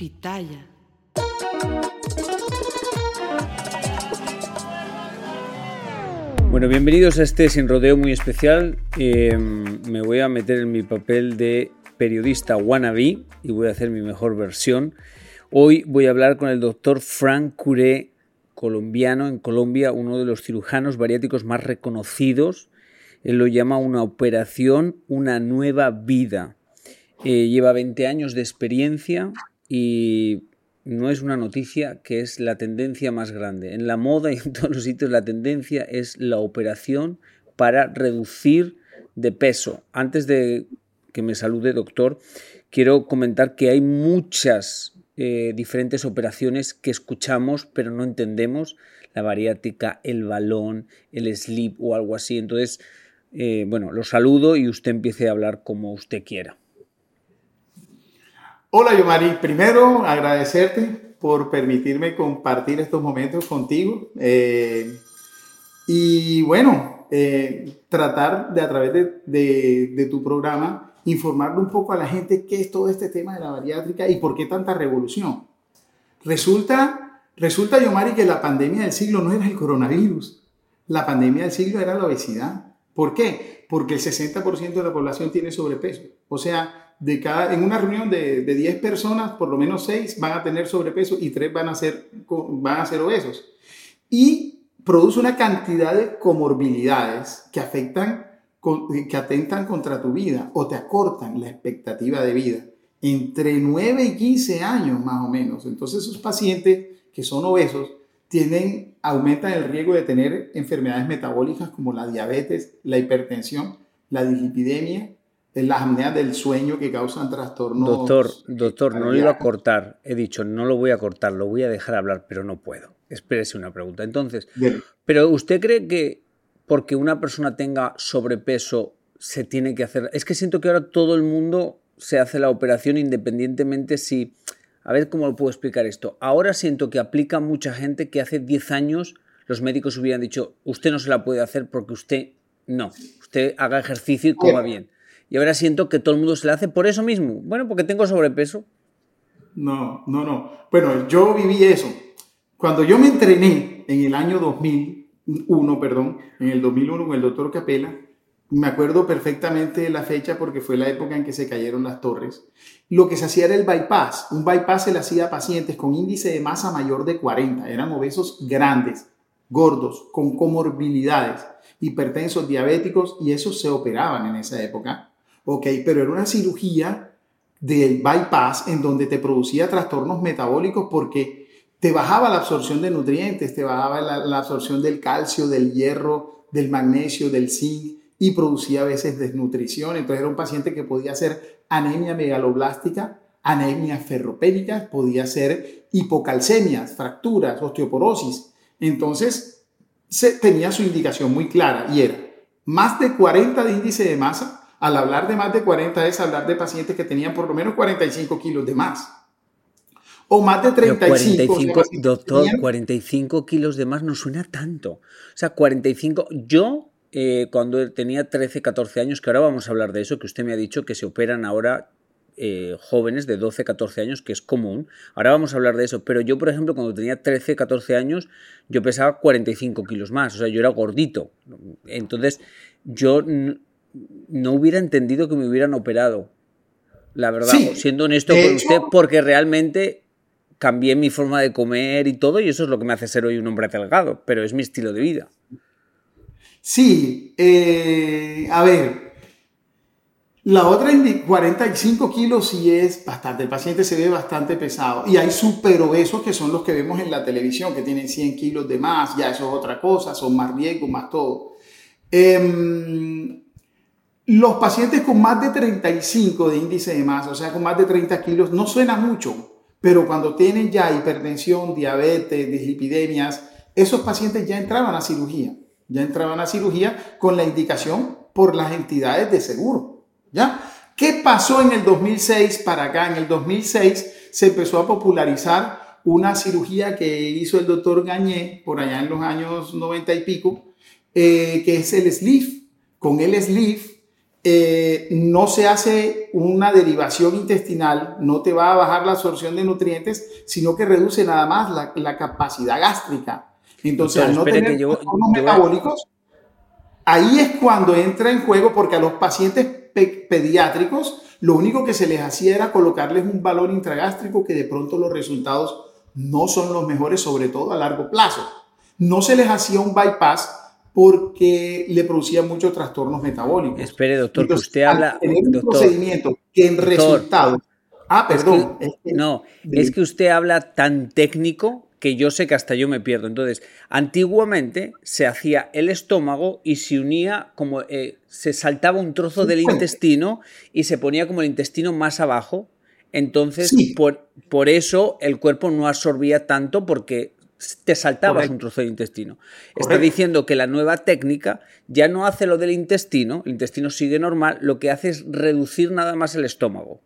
Pitaya. Bueno, bienvenidos a este sin rodeo muy especial. Eh, me voy a meter en mi papel de periodista wannabe y voy a hacer mi mejor versión. Hoy voy a hablar con el doctor Frank Curé, colombiano en Colombia, uno de los cirujanos bariátricos más reconocidos. Él lo llama una operación, una nueva vida. Eh, lleva 20 años de experiencia y no es una noticia que es la tendencia más grande. En la moda y en todos los sitios la tendencia es la operación para reducir de peso. Antes de que me salude, doctor, quiero comentar que hay muchas eh, diferentes operaciones que escuchamos pero no entendemos. La bariátrica, el balón, el sleep o algo así. Entonces, eh, bueno, lo saludo y usted empiece a hablar como usted quiera. Hola, Yomari. Primero, agradecerte por permitirme compartir estos momentos contigo. Eh, y bueno, eh, tratar de a través de, de, tu programa informarle un poco a la gente qué es todo este tema de la bariátrica y por qué tanta revolución. Resulta, resulta, Yomari, que la pandemia del siglo no era el coronavirus. La pandemia del siglo era la obesidad. ¿Por qué? Porque el 60% de la población tiene sobrepeso. O sea, de cada, en una reunión de, de 10 personas, por lo menos 6 van a tener sobrepeso y 3 van a ser, van a ser obesos. Y produce una cantidad de comorbilidades que afectan, que atentan contra tu vida o te acortan la expectativa de vida entre 9 y 15 años más o menos. Entonces esos pacientes que son obesos tienen, aumentan el riesgo de tener enfermedades metabólicas como la diabetes, la hipertensión, la dislipidemia las apneas del sueño que causan trastornos. Doctor, doctor, no lo iba a cortar. He dicho, no lo voy a cortar, lo voy a dejar hablar, pero no puedo. Espérese una pregunta. Entonces, pero ¿usted cree que porque una persona tenga sobrepeso se tiene que hacer? Es que siento que ahora todo el mundo se hace la operación independientemente si... A ver cómo lo puedo explicar esto. Ahora siento que aplica mucha gente que hace 10 años los médicos hubieran dicho, usted no se la puede hacer porque usted no, usted haga ejercicio y coma bien y ahora siento que todo el mundo se le hace por eso mismo. Bueno, porque tengo sobrepeso. No, no, no. Bueno, yo viví eso. Cuando yo me entrené en el año 2001, perdón, en el 2001 con el doctor Capela, me acuerdo perfectamente la fecha porque fue la época en que se cayeron las torres. Lo que se hacía era el bypass. Un bypass se le hacía a pacientes con índice de masa mayor de 40. Eran obesos grandes, gordos, con comorbilidades, hipertensos, diabéticos, y esos se operaban en esa época ¿ok? Pero era una cirugía del bypass en donde te producía trastornos metabólicos porque te bajaba la absorción de nutrientes, te bajaba la, absorción del calcio, del hierro, del magnesio, del zinc y producía a veces desnutrición. Entonces era un paciente que podía ser anemia megaloblástica, anemia ferropénica, podía ser hipocalcemias, fracturas, osteoporosis. Entonces se, tenía su indicación muy clara y era más de 40 de índice de masa al hablar de más de 40 es hablar de pacientes que tenían por lo menos 45 kilos de más. O más de 35. 45, doctor, 45 kilos de más no suena tanto. O sea, 45. Yo, eh, cuando tenía 13, 14 años, que ahora vamos a hablar de eso, que usted me ha dicho que se operan ahora eh, jóvenes de 12, 14 años, que es común. Ahora vamos a hablar de eso. Pero yo, por ejemplo, cuando tenía 13, 14 años, yo pesaba 45 kilos más. O sea, yo era gordito. Entonces, yo no hubiera entendido que me hubieran operado. La verdad, siendo honesto con usted, porque realmente cambié mi forma de comer y todo, y eso es lo que me hace ser hoy un hombre delgado, pero es mi estilo de vida. Sí, eh, a ver, la otra 45 kilos sí es bastante, el paciente se ve bastante pesado y hay super obesos que son los que vemos en la televisión, que tienen 100 kilos de más, ya eso es otra cosa, son más riesgo, más todo. Em, los pacientes con más de 35 de índice de masa, o sea, con más de 30 kilos, no suena mucho, pero cuando tienen ya hipertensión, diabetes, dislipidemias, esos pacientes ya entraban a cirugía, ya entraban a cirugía con la indicación por las entidades de seguro, ¿ya? ¿Qué pasó en el 2006 para acá? En el 2006 se empezó a popularizar una cirugía que hizo el doctor Gañé por allá en los años 90 y pico, eh, que es el sleeve. Con el sleeve eh, no se hace una derivación intestinal, no te va a bajar la absorción de nutrientes, sino que reduce nada más la, capacidad gástrica. Entonces, al no tener metabólicos, ahí es cuando entra en juego, porque a los pacientes pediátricos, lo único que se les hacía era colocarles un valor intragástrico que de pronto los resultados no son los mejores, sobre todo a largo plazo. No se les hacía un bypass porque le producía muchos trastornos metabólicos. Espere, doctor, que usted habla... En un procedimiento que en resultado... Ah, perdón. no, es que usted habla tan técnico que yo sé que hasta yo me pierdo. Entonces, antiguamente se hacía el estómago y se unía como eh, se saltaba un trozo del intestino y se ponía como el intestino más abajo. Entonces, por, por eso el cuerpo no absorbía tanto porque te saltabas un trozo de intestino. Está diciendo que la nueva técnica ya no hace lo del intestino, el intestino sigue normal, lo que hace es reducir nada más el estómago.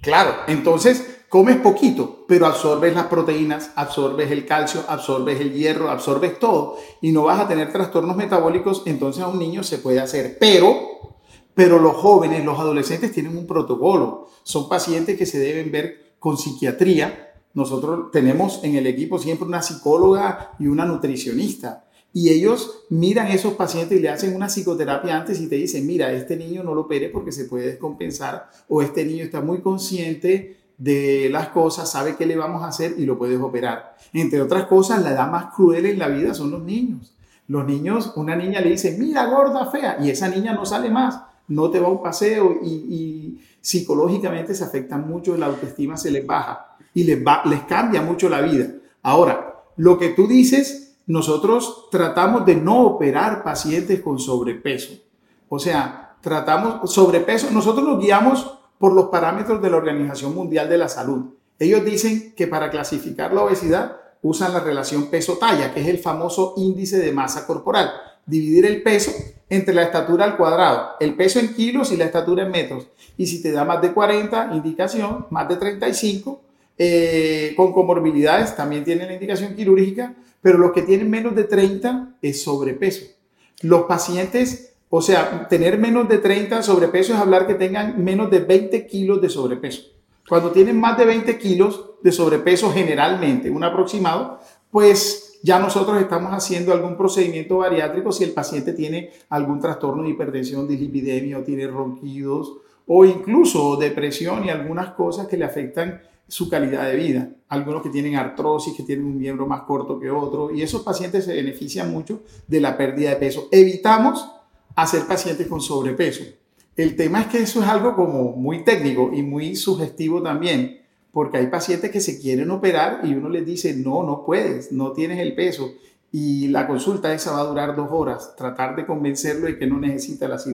Claro, entonces comes poquito, pero absorbes las proteínas, absorbes el calcio, absorbes el hierro, absorbes todo y no vas a tener trastornos metabólicos, entonces a un niño se puede hacer. Pero, pero los jóvenes, los adolescentes tienen un protocolo, son pacientes que se deben ver con psiquiatría nosotros tenemos en el equipo siempre una psicóloga y una nutricionista. Y ellos miran a esos pacientes y le hacen una psicoterapia antes y te dicen, mira, este niño no lo opere porque se puede descompensar o este niño está muy consciente de las cosas, sabe qué le vamos a hacer y lo puedes operar. Entre otras cosas, la edad más cruel en la vida son los niños. Los niños, una niña le dice, mira, gorda, fea, y esa niña no sale más, no te va a un paseo y, y psicológicamente se afecta mucho, la autoestima se les baja y les cambia mucho la vida. Ahora, lo que tú dices, nosotros tratamos de no operar pacientes con sobrepeso. O sea, tratamos sobrepeso, nosotros nos guiamos por los parámetros de la Organización Mundial de la Salud. Ellos dicen que para clasificar la obesidad usan la relación peso-talla, que es el famoso índice de masa corporal. Dividir el peso entre la estatura al cuadrado, el peso en kilos y la estatura en metros. Y si te da más de 40, indicación, más de 35, eh, con comorbilidades también tienen la indicación quirúrgica, pero los que tienen menos de 30 es sobrepeso. Los pacientes, o sea, tener menos de 30 sobrepeso es hablar que tengan menos de 20 kilos de sobrepeso. Cuando tienen más de 20 kilos de sobrepeso generalmente, un aproximado, pues ya nosotros estamos haciendo algún procedimiento bariátrico si el paciente tiene algún trastorno de hipertensión, dislipidemia o tiene ronquidos o incluso depresión y algunas cosas que le afectan su calidad de vida. Algunos que tienen artrosis, que tienen un miembro más corto que otro, y esos pacientes se benefician mucho de la pérdida de peso. Evitamos hacer pacientes con sobrepeso. El tema es que eso es algo como muy técnico y muy sugestivo también, porque hay pacientes que se quieren operar y uno les dice, no, no puedes, no tienes el peso. Y la consulta esa va a durar dos horas, tratar de convencerlo de que no necesita la cirugía.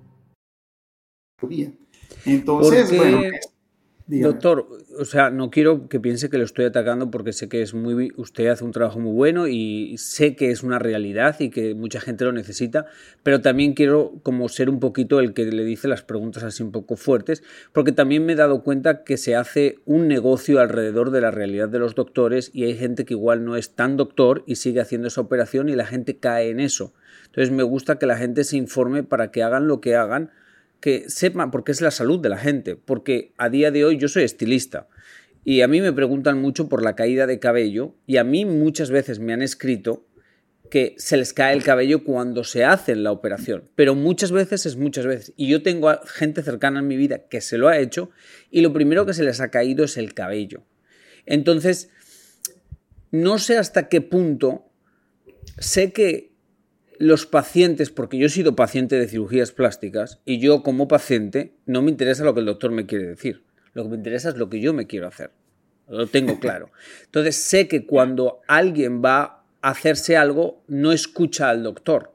Entonces, bueno, Doctor, o sea, no quiero que piense que lo estoy atacando porque sé que es muy usted hace un trabajo muy bueno y sé que es una realidad y que mucha gente lo necesita, pero también quiero como ser un poquito el que le dice las preguntas así un poco fuertes, porque también me he dado cuenta que se hace un negocio alrededor de la realidad de los doctores y hay gente que igual no es tan doctor y sigue haciendo esa operación y la gente cae en eso. Entonces me gusta que la gente se informe para que hagan lo que hagan que sepan, porque es la salud de la gente, porque a día de hoy yo soy estilista y a mí me preguntan mucho por la caída de cabello y a mí muchas veces me han escrito que se les cae el cabello cuando se hace la operación, pero muchas veces es muchas veces. Y yo tengo gente cercana en mi vida que se lo ha hecho y lo primero que se les ha caído es el cabello. Entonces, no sé hasta qué punto sé que los pacientes, porque yo he sido paciente de cirugías plásticas y yo como paciente no me interesa lo que el doctor me quiere decir. Lo que me interesa es lo que yo me quiero hacer. Lo tengo claro. Entonces sé que cuando alguien va a hacerse algo, no escucha al doctor.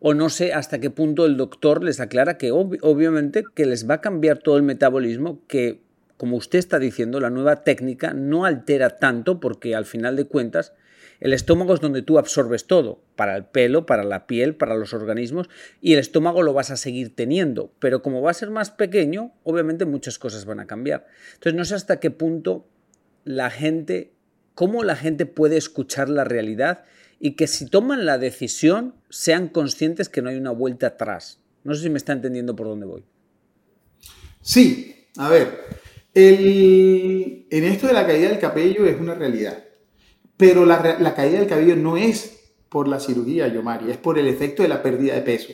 O no sé hasta qué punto el doctor les aclara que obviamente que les va a cambiar todo el metabolismo, que como usted está diciendo, la nueva técnica no altera tanto porque al final de cuentas el estómago es donde tú absorbes todo, para el pelo, para la piel, para los organismos, y el estómago lo vas a seguir teniendo, pero como va a ser más pequeño, obviamente muchas cosas van a cambiar. Entonces no sé hasta qué punto la gente, cómo la gente puede escuchar la realidad y que si toman la decisión sean conscientes que no hay una vuelta atrás. No sé si me está entendiendo por dónde voy. Sí, a ver, en esto de la caída del cabello es una realidad. Pero la, caída del cabello no es por la cirugía, Yomari, es por el efecto de la pérdida de peso.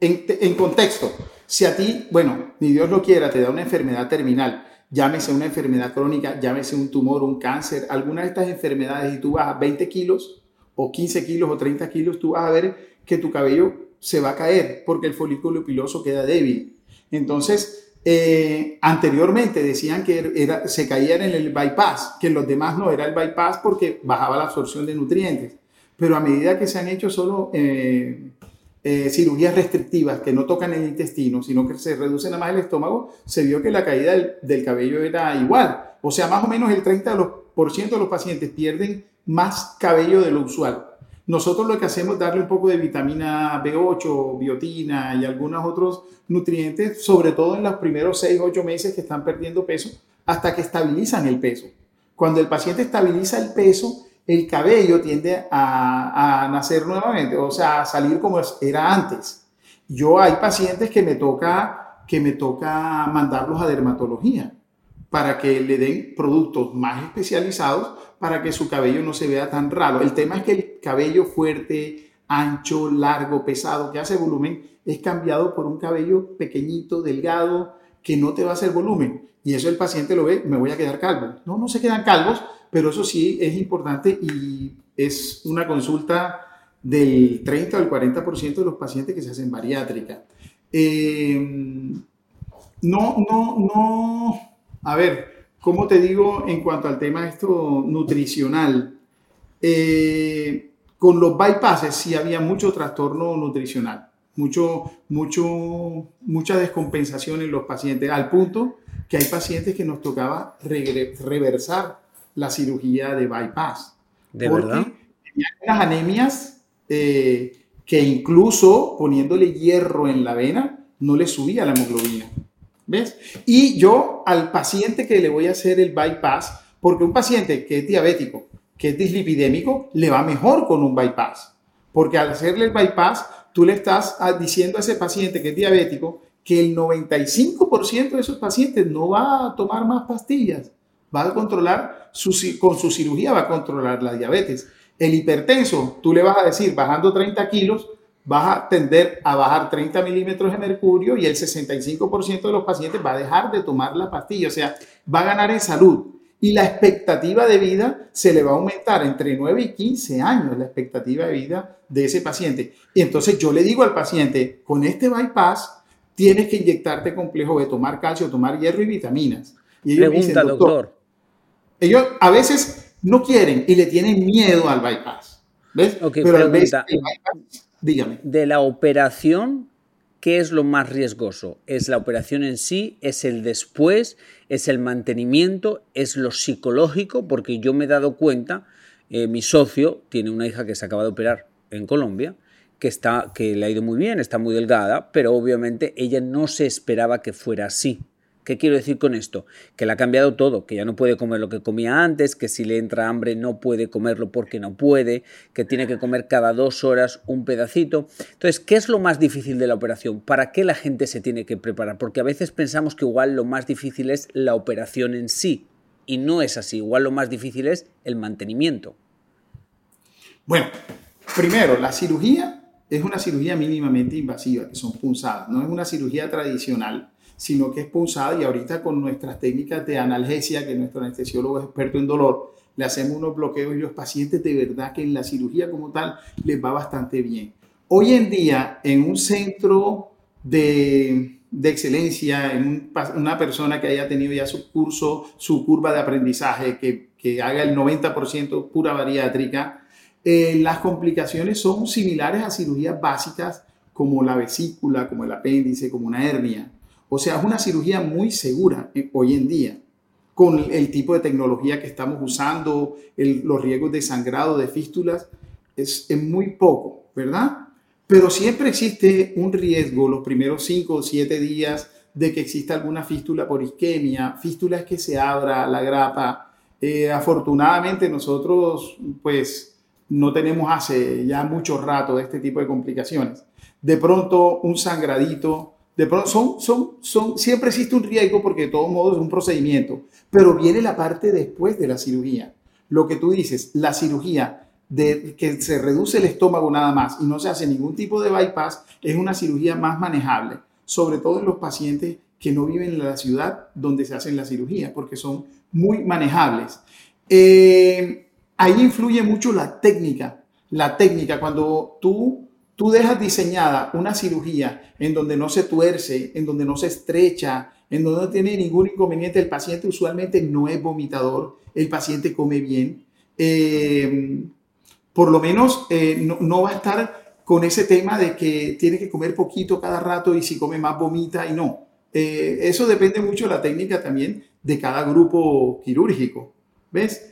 En, contexto, si a ti, bueno, ni Dios lo quiera, te da una enfermedad terminal, llámese una enfermedad crónica, llámese un tumor, un cáncer, alguna de estas enfermedades y tú bajas 20 kilos o 15 kilos o 30 kilos, tú vas a ver que tu cabello se va a caer porque el folículo piloso queda débil. Entonces, eh, anteriormente decían que era, se caían en el bypass, que en los demás no era el bypass porque bajaba la absorción de nutrientes. Pero a medida que se han hecho solo eh, eh, cirugías restrictivas que no tocan el intestino, sino que se reduce nada más el estómago, se vio que la caída del, cabello era igual. O sea, más o menos el 30% de los pacientes pierden más cabello de lo usual. Nosotros lo que hacemos es darle un poco de vitamina B8, biotina y algunos otros nutrientes, sobre todo en los primeros 6, 8 meses que están perdiendo peso, hasta que estabilizan el peso. Cuando el paciente estabiliza el peso, el cabello tiende a, nacer nuevamente, o sea, a salir como era antes. Yo hay pacientes que me toca, que me toca mandarlos a dermatología para que le den productos más especializados para que su cabello no se vea tan raro. El tema es que el cabello fuerte, ancho, largo, pesado, que hace volumen, es cambiado por un cabello pequeñito, delgado, que no te va a hacer volumen. Y eso el paciente lo ve, me voy a quedar calvo. No, no se quedan calvos, pero eso sí es importante y es una consulta del 30 al 40% de los pacientes que se hacen bariátrica. Eh, no, no, no, a ver, ¿Cómo te digo en cuanto al tema esto nutricional? Eh, con los bypasses sí había mucho trastorno nutricional, mucho, mucho, mucha descompensación en los pacientes, al punto que hay pacientes que nos tocaba reversar la cirugía de bypass. ¿De verdad? Tenían unas anemias eh, que incluso poniéndole hierro en la vena no le subía la hemoglobina. ¿Ves? Y yo al paciente que le voy a hacer el bypass, porque un paciente que es diabético, que es dislipidémico, le va mejor con un bypass. Porque al hacerle el bypass, tú le estás ah, diciendo a ese paciente que es diabético que el 95% de esos pacientes no va a tomar más pastillas, va a controlar, su, con su cirugía va a controlar la diabetes. El hipertenso, tú le vas a decir, bajando 30 kilos, vas a tender a bajar 30 milímetros de mercurio y el 65% de los pacientes va a dejar de tomar la pastilla, o sea, va a ganar en salud. Y la expectativa de vida se le va a aumentar entre 9 y 15 años, la expectativa de vida de ese paciente. Y entonces yo le digo al paciente, con este bypass tienes que inyectarte complejo de tomar calcio, tomar hierro y vitaminas. Y ellos Pregunta, doctor, Ellos a veces no quieren y le tienen miedo al bypass. ¿Ves? Pero a veces dígame. De la operación, ¿qué es lo más riesgoso? ¿Es la operación en sí? ¿Es el después? ¿Es el mantenimiento? ¿Es lo psicológico? Porque yo me he dado cuenta, eh, mi socio tiene una hija que se acaba de operar en Colombia que, está, que le ha ido muy bien, está muy delgada, pero obviamente ella no se esperaba que fuera así. ¿Qué quiero decir con esto? Que le ha cambiado todo, que ya no puede comer lo que comía antes, que si le entra hambre no puede comerlo porque no puede, que tiene que comer cada dos horas un pedacito. Entonces, ¿qué es lo más difícil de la operación? ¿Para qué la gente se tiene que preparar? Porque a veces pensamos que igual lo más difícil es la operación en sí, y no es así. Igual lo más difícil es el mantenimiento. Bueno, primero, la cirugía es una cirugía mínimamente invasiva, que son punzadas. No es una cirugía tradicional, sino que es punzada y ahorita con nuestras técnicas de analgesia, que nuestro anestesiólogo es experto en dolor, le hacemos unos bloqueos y los pacientes de verdad que en la cirugía como tal les va bastante bien. Hoy en día, en un centro de, de excelencia, en una persona que haya tenido ya su curso, su curva de aprendizaje, que, que haga el 90% pura bariátrica, eh, las complicaciones son similares a cirugías básicas como la vesícula, como el apéndice, como una hernia. O sea, es una cirugía muy segura eh, hoy en día, con el tipo de tecnología que estamos usando, los riesgos de sangrado, de fístulas, es, es muy poco, ¿verdad? Pero siempre existe un riesgo los primeros 5 o 7 días de que exista alguna fístula por isquemia. Fístula es que se abra la grapa. Eh, afortunadamente nosotros, pues, no tenemos hace ya mucho rato de este tipo de complicaciones. De pronto un sangradito, de pronto son, son, son, siempre existe un riesgo porque de todos modos es un procedimiento, pero viene la parte después de la cirugía. Lo que tú dices, la cirugía de que se reduce el estómago nada más y no se hace ningún tipo de bypass es una cirugía más manejable, sobre todo en los pacientes que no viven en la ciudad donde se hacen la cirugía, porque son muy manejables. Eh, ahí influye mucho la técnica. La técnica, cuando tú, tú dejas diseñada una cirugía en donde no se tuerce, en donde no se estrecha, en donde no tiene ningún inconveniente, el paciente usualmente no es vomitador, el paciente come bien. Eh, por lo menos eh, no, va a estar con ese tema de que tiene que comer poquito cada rato y si come más vomita y no. Eh, eso depende mucho de la técnica también de cada grupo quirúrgico. ¿Ves?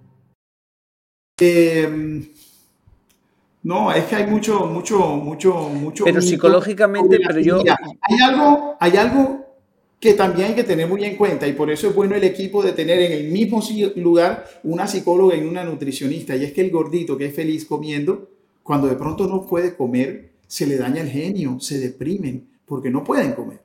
Em, no, es que hay mucho, mucho, mucho, mucho. Pero psicológicamente, pero yo. Hay algo, hay algo que también hay que tener muy en cuenta y por eso es bueno el equipo de tener en el mismo lugar una psicóloga y una nutricionista. Y es que el gordito que es feliz comiendo, cuando de pronto no puede comer, se le daña el genio, se deprimen porque no pueden comer.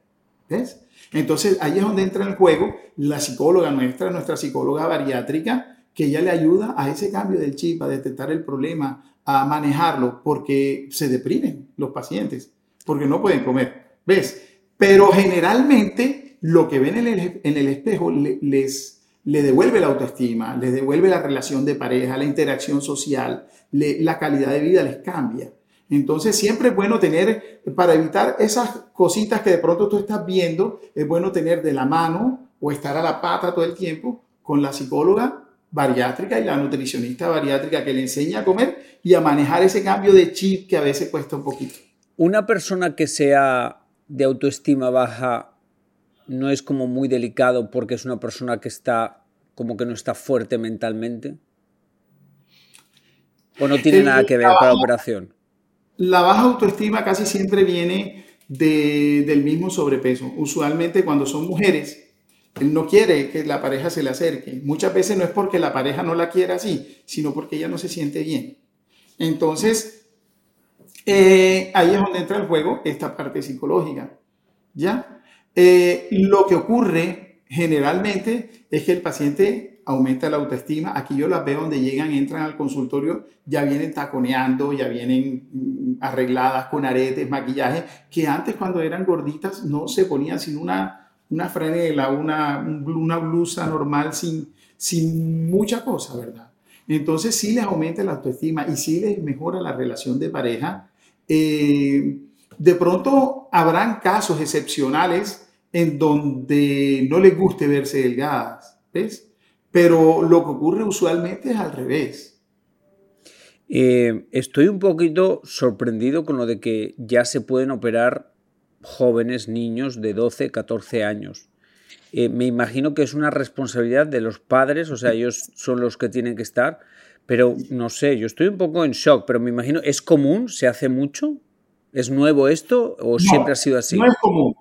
¿Ves? Entonces ahí es donde entra en juego la psicóloga nuestra, nuestra psicóloga bariátrica, que ya le ayuda a ese cambio del chip, a detectar el problema, a manejarlo, porque se deprimen los pacientes, porque no pueden comer. ¿Ves? Pero generalmente lo que ven en el, espejo les, le devuelve la autoestima, les devuelve la relación de pareja, la interacción social, la calidad de vida les cambia. Entonces siempre es bueno tener, para evitar esas cositas que de pronto tú estás viendo, es bueno tener de la mano o estar a la pata todo el tiempo con la psicóloga bariátrica y la nutricionista bariátrica que le enseña a comer y a manejar ese cambio de chip que a veces cuesta un poquito. Una persona que sea de autoestima baja no es como muy delicado porque es una persona que está como que no está fuerte mentalmente. ¿O no tiene nada que ver con la operación? La baja autoestima casi siempre viene del mismo sobrepeso. Usualmente cuando son mujeres, no quiere que la pareja se le acerque. Muchas veces no es porque la pareja no la quiera así, sino porque ella no se siente bien. Entonces, eh, ahí es donde entra el juego esta parte psicológica. ¿Ya? Eh, lo que ocurre generalmente es que el paciente aumenta la autoestima. Aquí yo las veo donde llegan, entran al consultorio, ya vienen taconeando, ya vienen mm, arregladas con aretes, maquillaje, que antes cuando eran gorditas no se ponían sin una una franela, una, una blusa normal sin, sin mucha cosa, ¿verdad? Entonces sí les aumenta la autoestima y sí les mejora la relación de pareja. Eh, de pronto habrán casos excepcionales en donde no les guste verse delgadas, ¿ves? Pero lo que ocurre usualmente es al revés. Eh, estoy un poquito sorprendido con lo de que ya se pueden operar jóvenes, niños de 12, 14 años. Eh, me imagino que es una responsabilidad de los padres, o sea, ellos son los que tienen que estar, pero no sé, yo estoy un poco en shock, pero me imagino, ¿es común? ¿Se hace mucho? ¿Es nuevo esto o siempre ha sido así? No es común.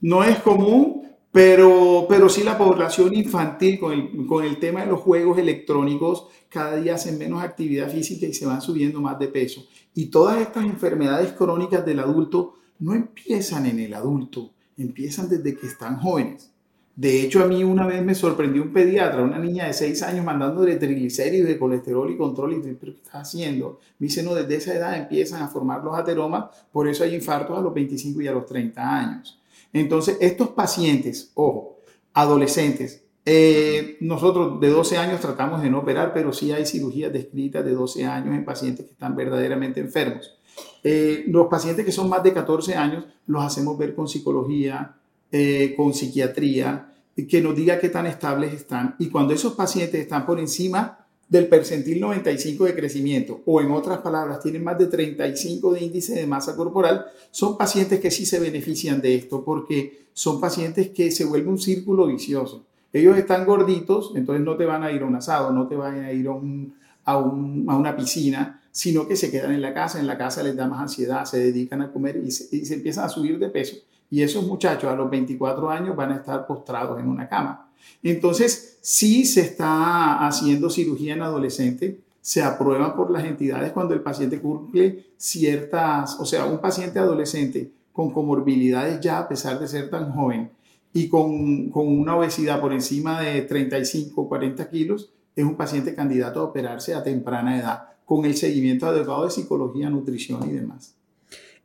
No es común, pero, pero sí la población infantil con el, con el tema de los juegos electrónicos cada día hacen menos actividad física y se van subiendo más de peso. Y todas estas enfermedades crónicas del adulto no empiezan en el adulto, empiezan desde que están jóvenes. De hecho, a mí una vez me sorprendió un pediatra, una niña de 6 años mandándole triglicéridos de colesterol y control. Y ¿pero qué está haciendo? Me dice, no, desde esa edad empiezan a formar los ateromas, por eso hay infartos a los 25 y a los 30 años. Entonces, estos pacientes, ojo, adolescentes, eh, nosotros de 12 años tratamos de no operar, pero sí hay cirugías descritas de 12 años en pacientes que están verdaderamente enfermos. Eh, los pacientes que son más de 14 años los hacemos ver con psicología, eh, con psiquiatría, que nos diga qué tan estables están. Y cuando esos pacientes están por encima del percentil 95 de crecimiento, o en otras palabras, tienen más de 35 de índice de masa corporal, son pacientes que sí se benefician de esto, porque son pacientes que se vuelve un círculo vicioso. Ellos están gorditos, entonces no te van a ir a un asado, no te van a ir a, a, a una piscina, sino que se quedan en la casa, en la casa les da más ansiedad, se dedican a comer y se, empiezan a subir de peso. Y esos muchachos a los 24 años van a estar postrados en una cama. Entonces, si se está haciendo cirugía en adolescente, se aprueba por las entidades cuando el paciente cumple ciertas, o sea, un paciente adolescente con comorbilidades ya a pesar de ser tan joven y con, con una obesidad por encima de 35 o 40 kilos, es un paciente candidato a operarse a temprana edad con el seguimiento adecuado de psicología, nutrición y demás.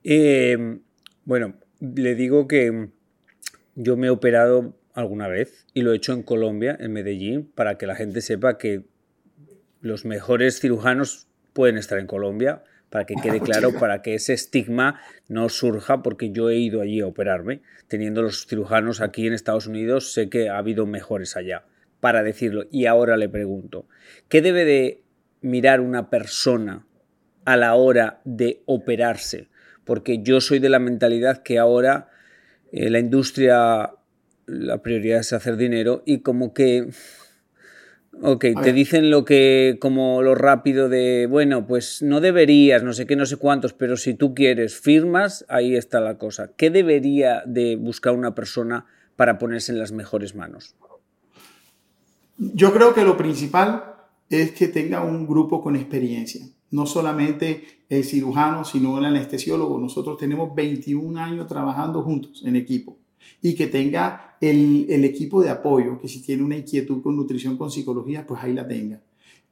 Eh, bueno, le digo que yo me he operado alguna vez y lo he hecho en Colombia, en Medellín, para que la gente sepa que los mejores cirujanos pueden estar en Colombia, para que quede claro, para que ese estigma no surja, porque yo he ido allí a operarme, teniendo los cirujanos aquí en Estados Unidos, sé que ha habido mejores allá, para decirlo. Y ahora le pregunto, ¿qué debe de mirar una persona a la hora de operarse, porque yo soy de la mentalidad que ahora eh, la industria, la prioridad es hacer dinero y como que, ok, te dicen lo que, como lo rápido de, bueno, pues no deberías, no sé qué, no sé cuántos, pero si tú quieres, firmas, ahí está la cosa. ¿Qué debería de buscar una persona para ponerse en las mejores manos? Yo creo que lo principal es que tenga un grupo con experiencia. No solamente el cirujano, sino el anestesiólogo. Nosotros tenemos 21 años trabajando juntos en equipo. Y que tenga el, equipo de apoyo, que si tiene una inquietud con nutrición, con psicología, pues ahí la tenga.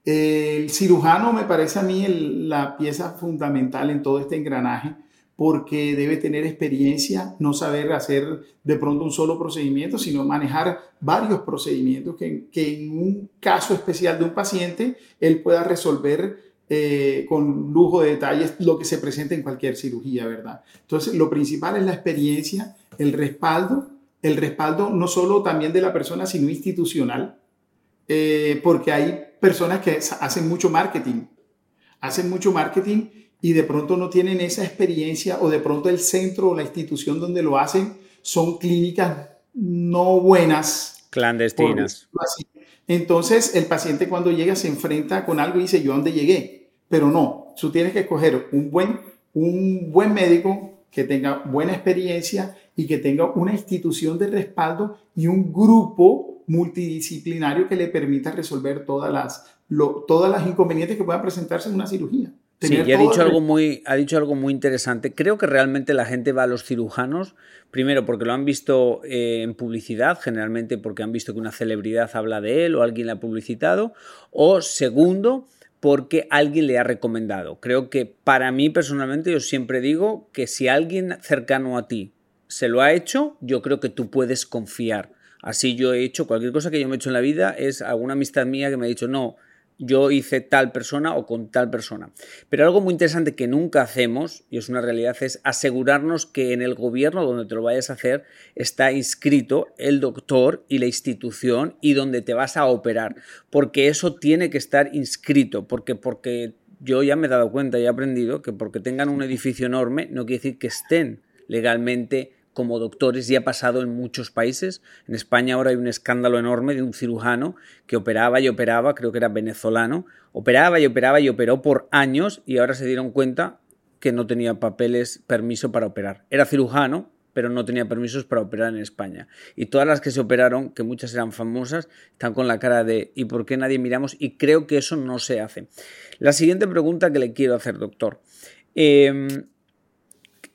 El cirujano me parece a mí la pieza fundamental en todo este engranaje, porque debe tener experiencia, no saber hacer de pronto un solo procedimiento, sino manejar varios procedimientos que, que en un caso especial de un paciente él pueda resolver eh, con lujo de detalles lo que se presenta en cualquier cirugía, ¿verdad? Entonces, lo principal es la experiencia, el respaldo, el respaldo no solo también de la persona, sino institucional, eh, porque hay personas que hacen mucho marketing, hacen mucho marketing y de pronto no tienen esa experiencia o de pronto el centro o la institución donde lo hacen son clínicas no buenas. Clandestinas. Entonces el paciente cuando llega se enfrenta con algo y dice, ¿yo a dónde llegué? Pero no, tú tienes que escoger un buen, un buen médico que tenga buena experiencia y que tenga una institución de respaldo y un grupo multidisciplinario que le permita resolver todas las, todas las inconvenientes que puedan presentarse en una cirugía. Sí, y ha dicho, algo muy, ha dicho algo muy interesante. Creo que realmente la gente va a los cirujanos, primero porque lo han visto eh, en publicidad, generalmente porque han visto que una celebridad habla de él o alguien le ha publicitado, o segundo, porque alguien le ha recomendado. Creo que para mí personalmente yo siempre digo que si alguien cercano a ti se lo ha hecho, yo creo que tú puedes confiar. Así yo he hecho cualquier cosa que yo me he hecho en la vida, es alguna amistad mía que me ha dicho, no, yo hice tal persona o con tal persona. Pero algo muy interesante que nunca hacemos, y es una realidad, es asegurarnos que en el gobierno donde te lo vayas a hacer está inscrito el doctor y la institución y donde te vas a operar, porque eso tiene que estar inscrito, porque porque yo ya me he dado cuenta y he aprendido que porque tengan un edificio enorme no quiere decir que estén legalmente como doctores y ha pasado en muchos países. En España ahora hay un escándalo enorme de un cirujano que operaba y operaba, creo que era venezolano, operaba y operaba y operó por años y ahora se dieron cuenta que no tenía papeles, permiso para operar. Era cirujano, pero no tenía permisos para operar en España. Y todas las que se operaron, que muchas eran famosas, están con la cara de ¿y por qué nadie miramos? Y creo que eso no se hace. La siguiente pregunta que le quiero hacer, doctor. Eh,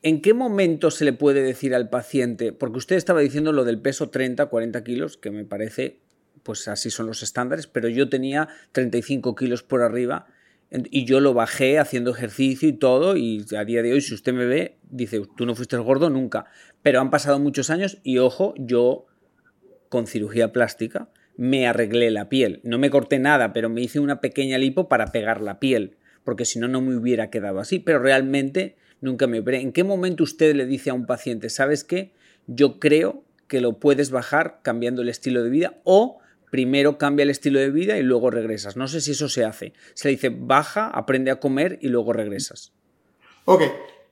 ¿En qué momento se le puede decir al paciente, porque usted estaba diciendo lo del peso 30, 40 kilos, que me parece, pues así son los estándares, pero yo tenía 35 kilos por arriba y yo lo bajé haciendo ejercicio y todo, y a día de hoy, si usted me ve, dice, tú no fuiste gordo nunca, pero han pasado muchos años y ojo, yo con cirugía plástica me arreglé la piel, no me corté nada, pero me hice una pequeña lipo para pegar la piel, porque si no, no me hubiera quedado así, pero realmente nunca me operé. ¿En qué momento usted le dice a un paciente, sabes qué? Yo creo que lo puedes bajar cambiando el estilo de vida o primero cambia el estilo de vida y luego regresas. No sé si eso se hace. Se le dice baja, aprende a comer y luego regresas. Ok,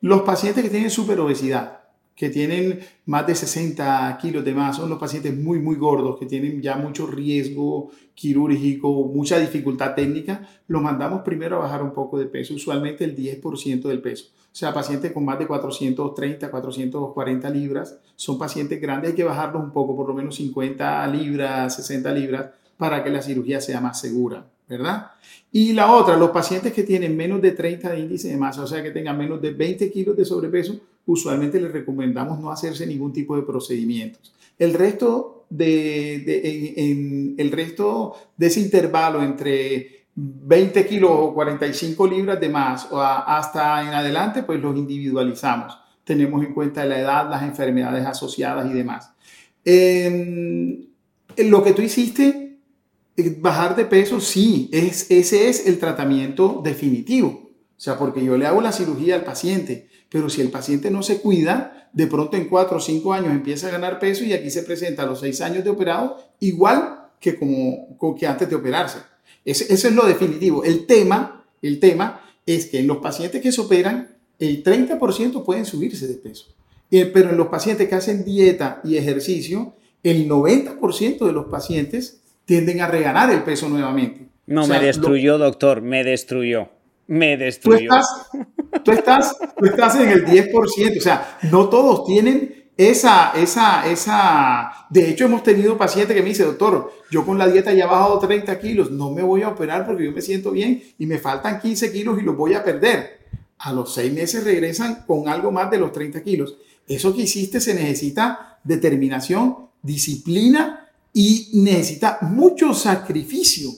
los pacientes que tienen superobesidad, que tienen más de 60 kilos de más, son los pacientes muy, muy gordos, que tienen ya mucho riesgo quirúrgico, mucha dificultad técnica, los mandamos primero a bajar un poco de peso, usualmente el 10% del peso. O sea, pacientes con más de 430, 440 libras, son pacientes grandes, hay que bajarlos un poco, por lo menos 50 libras, 60 libras, para que la cirugía sea más segura, ¿verdad? Y la otra, los pacientes que tienen menos de 30 de índice de masa, o sea, que tengan menos de 20 kilos de sobrepeso, usualmente les recomendamos no hacerse ningún tipo de procedimientos. El resto de, el resto de ese intervalo entre 20 kilos o 45 libras de más hasta en adelante, pues los individualizamos. Tenemos en cuenta la edad, las enfermedades asociadas y demás. en lo que tú hiciste, eh, bajar de peso, sí, es, ese es el tratamiento definitivo. O sea, porque yo le hago la cirugía al paciente, pero si el paciente no se cuida, de pronto en cuatro o cinco años empieza a ganar peso y aquí se presenta a los seis años de operado igual que como, que antes de operarse. Ese, es lo definitivo. El tema, el tema es que en los pacientes que se operan, el 30% pueden subirse de peso. Pero en los pacientes que hacen dieta y ejercicio, el 90% de los pacientes tienden a reganar el peso nuevamente. No, me destruyó, doctor, me destruyó me destruyó. Tú estás, tú estás, en el 10%, o sea, no todos tienen esa, esa, esa... De hecho, hemos tenido pacientes que me dicen, doctor, yo con la dieta ya he bajado 30 kilos, no me voy a operar porque yo me siento bien y me faltan 15 kilos y los voy a perder. A los seis meses regresan con algo más de los 30 kilos. Eso que hiciste se necesita determinación, disciplina y necesita mucho sacrificio.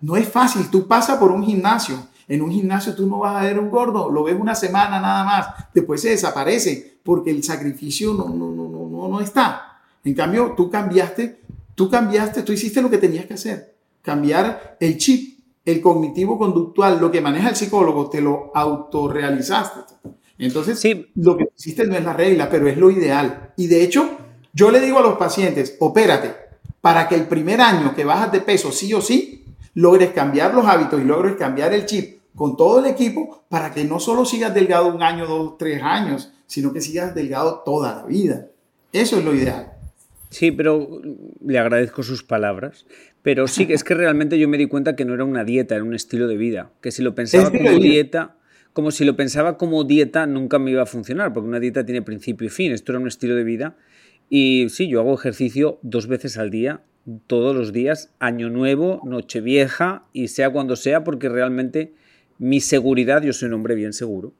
No es fácil, tú pasas por un gimnasio En un gimnasio tú no vas a ver un gordo, lo ves una semana nada más, después se desaparece porque el sacrificio no, no, no, no, no está. En cambio, tú cambiaste, tú cambiaste, tú hiciste lo que tenías que hacer, cambiar el chip, el cognitivo conductual, lo que maneja el psicólogo, te lo autorrealizaste. Entonces, sí. lo que hiciste no es la regla, pero es lo ideal. Y de hecho, yo le digo a los pacientes, opérate, para que el primer año que bajas de peso sí o sí, logres cambiar los hábitos y logres cambiar el chip con todo el equipo para que no solo sigas delgado un año, dos, tres años, sino que sigas delgado toda la vida. Eso es lo ideal. Sí, pero le agradezco sus palabras. Pero sí, es que realmente yo me di cuenta que no era una dieta, era un estilo de vida. Que si lo pensaba como dieta, como si lo pensaba como dieta, nunca me iba a funcionar, porque una dieta tiene principio y fin. Esto era un estilo de vida. Y sí, yo hago ejercicio dos veces al día, todos los días, año nuevo, noche vieja, y sea cuando sea, porque realmente mi seguridad, yo soy un hombre bien seguro,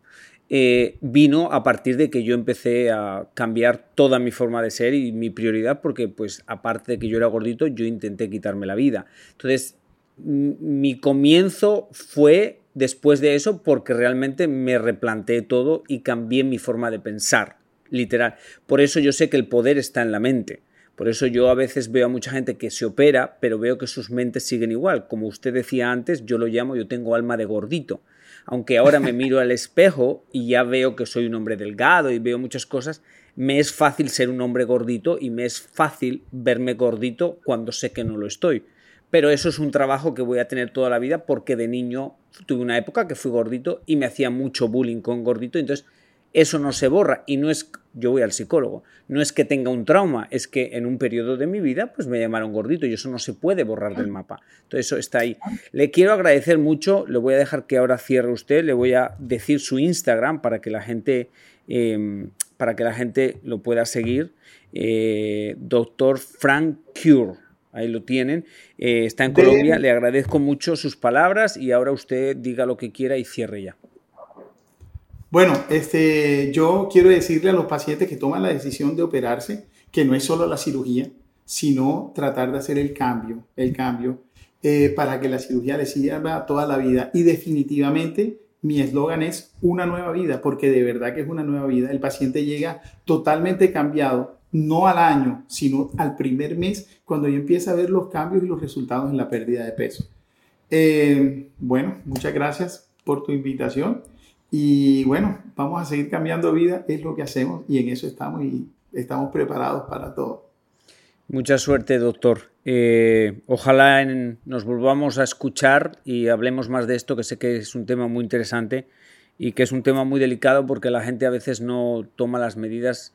eh, vino a partir de que yo empecé a cambiar toda mi forma de ser y mi prioridad, porque pues aparte de que yo era gordito, yo intenté quitarme la vida. Entonces, mi comienzo fue después de eso porque realmente me replanteé todo y cambié mi forma de pensar, literal. Por eso yo sé que el poder está en la mente. Por eso yo a veces veo a mucha gente que se opera, pero veo que sus mentes siguen igual. Como usted decía antes, yo lo llamo, yo tengo alma de gordito. Aunque ahora me miro al espejo y ya veo que soy un hombre delgado y veo muchas cosas, me es fácil ser un hombre gordito y me es fácil verme gordito cuando sé que no lo estoy. Pero eso es un trabajo que voy a tener toda la vida porque de niño tuve una época que fui gordito y me hacía mucho bullying con gordito, entonces eso no se borra y no es, yo voy al psicólogo, no es que tenga un trauma, es que en un periodo de mi vida pues me llamaron gordito y eso no se puede borrar del mapa. Entonces eso está ahí. Le quiero agradecer mucho, le voy a dejar que ahora cierre usted, le voy a decir su Instagram para que la gente, em, para que la gente lo pueda seguir. Eh, doctor Frank Cure. Ahí lo tienen. Eh, está en Colombia. Le agradezco mucho sus palabras y ahora usted diga lo que quiera y cierre ya. Bueno, este, yo quiero decirle a los pacientes que toman la decisión de operarse que no es solo la cirugía, sino tratar de hacer el cambio, el cambio eh, para que la cirugía les sirva toda la vida. Y definitivamente mi eslogan es una nueva vida, porque de verdad que es una nueva vida. El paciente llega totalmente cambiado, no al año, sino al primer mes, cuando ya empieza a ver los cambios y los resultados en la pérdida de peso. Eh, bueno, muchas gracias por tu invitación. Y bueno, vamos a seguir cambiando vida, es lo que hacemos y en eso estamos y estamos preparados para todo. Mucha suerte, doctor. Eh, ojalá nos volvamos a escuchar y hablemos más de esto, que sé que es un tema muy interesante y que es un tema muy delicado porque la gente a veces no toma las medidas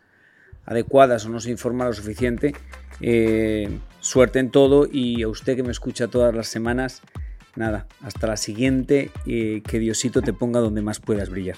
adecuadas o no se informa lo suficiente. Eh, suerte en todo y a usted que me escucha todas las semanas, nada, hasta la siguiente, y que Diosito te ponga donde más puedas brillar.